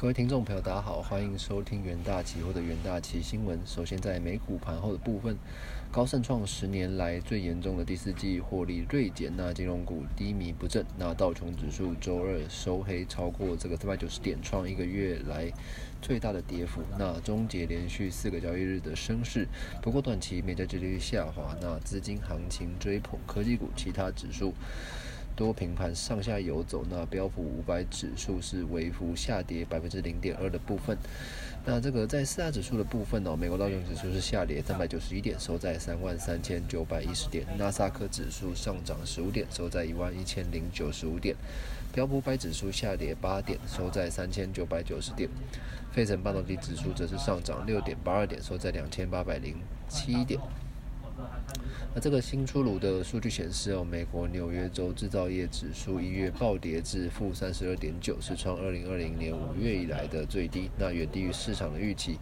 各位听众朋友，大家好，欢迎收听元大期或者元大期新闻。首先，在美股盘后的部分，高盛创十年来最严重的第四季获利锐减，那金融股低迷不振，那道琼指数周二收黑超过这个三百九十点，创一个月来最大的跌幅，那终结连续四个交易日的升势。不过短期美债利率下滑，那资金行情追捧科技股，其他指数。多平盘上下游走，那标普五百指数是微幅下跌百分之零点二的部分。那这个在四大指数的部分哦，美国道琼指数是下跌三百九十一点，收在三万三千九百一十点；纳斯达克指数上涨十五点，收在一万一千零九十五点；标普五百指数下跌八点，收在三千九百九十点；费城半导体指数则是上涨六点八二点，收在两千八百零七点。那这个新出炉的数据显示哦，美国纽约州制造业指数一月暴跌至负三十二点九，是创二零二零年五月以来的最低，那远低于市场的预期，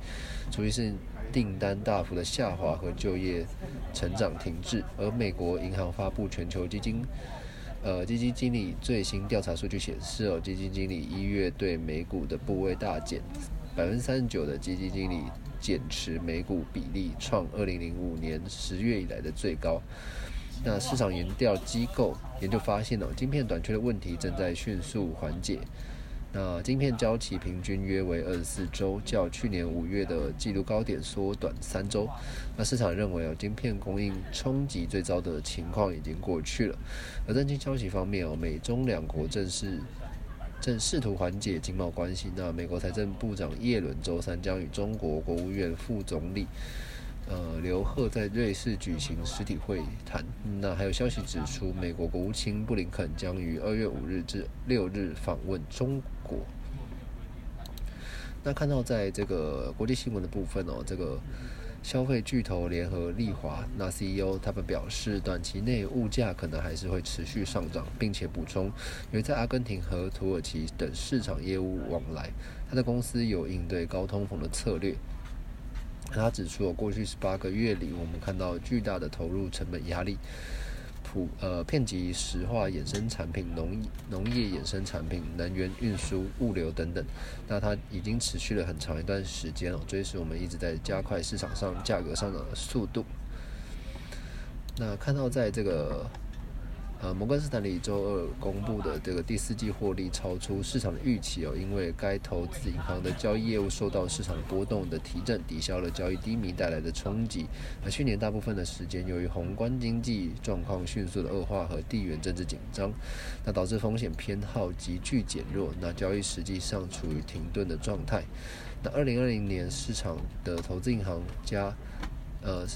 主要是订单大幅的下滑和就业成长停滞。而美国银行发布全球基金，呃，基金经理最新调查数据显示哦，基金经理一月对美股的部位大减，百分之三十九的基金经理。减持美股比例创二零零五年十月以来的最高。那市场研调机构研究发现哦，晶片短缺的问题正在迅速缓解。那晶片交期平均约为二十四周，较去年五月的纪录高点缩短三周。那市场认为哦，晶片供应冲击最糟的情况已经过去了。而在经消息方面哦，美中两国正式。正试图缓解经贸关系。那美国财政部长耶伦周三将与中国国务院副总理呃刘鹤在瑞士举行实体会谈。那还有消息指出，美国国务卿布林肯将于二月五日至六日访问中国。那看到在这个国际新闻的部分哦，这个。消费巨头联合利华那 CEO 他们表示，短期内物价可能还是会持续上涨，并且补充，因为在阿根廷和土耳其等市场业务往来，他的公司有应对高通膨的策略。他指出，过去十八个月里，我们看到巨大的投入成本压力。普呃，片及石化衍生产品、农农业衍生产品、能源运输、物流等等，那它已经持续了很长一段时间了，这是我们一直在加快市场上价格上的速度。那看到在这个。呃，摩根斯坦利周二公布的这个第四季获利超出市场的预期哦，因为该投资银行的交易业务受到市场波动的提振，抵消了交易低迷带来的冲击。而去年大部分的时间，由于宏观经济状况迅速的恶化和地缘政治紧张，那导致风险偏好急剧减弱，那交易实际上处于停顿的状态。那二零二零年市场的投资银行加，呃。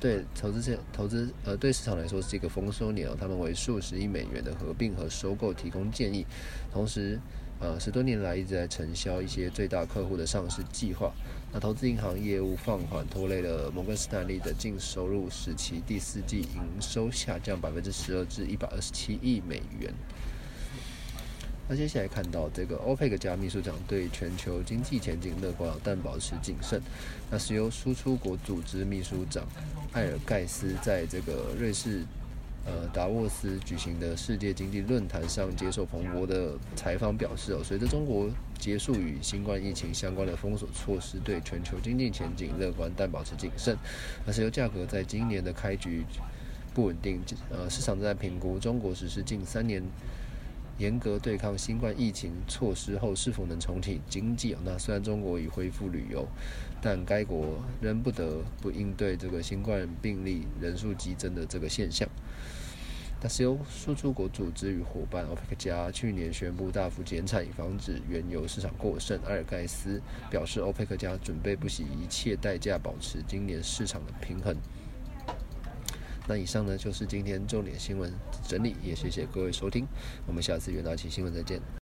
对投资者投资呃对市场来说是一个丰收年哦，他们为数十亿美元的合并和收购提供建议，同时呃十多年来一直在承销一些最大客户的上市计划。那投资银行业务放缓拖累了摩根士丹利的净收入，使其第四季营收下降百分之十二至一百二十七亿美元。那接下来看到这个欧佩克加秘书长对全球经济前景乐观，但保持谨慎。那石油输出国组织秘书长艾尔盖斯在这个瑞士呃达沃斯举行的世界经济论坛上接受彭博的采访表示哦，随着中国结束与新冠疫情相关的封锁措施，对全球经济前景乐观，但保持谨慎。那石油价格在今年的开局不稳定，呃，市场正在评估中国实施近三年。严格对抗新冠疫情措施后，是否能重启经济？那虽然中国已恢复旅游，但该国仍不得不应对这个新冠病例人数激增的这个现象。但是由输出国组织与伙伴 OPEC 加去年宣布大幅减产，以防止原油市场过剩。阿尔盖斯表示，OPEC 加准备不惜一切代价保持今年市场的平衡。那以上呢就是今天重点新闻整理，也谢谢各位收听，我们下次元大期新闻再见。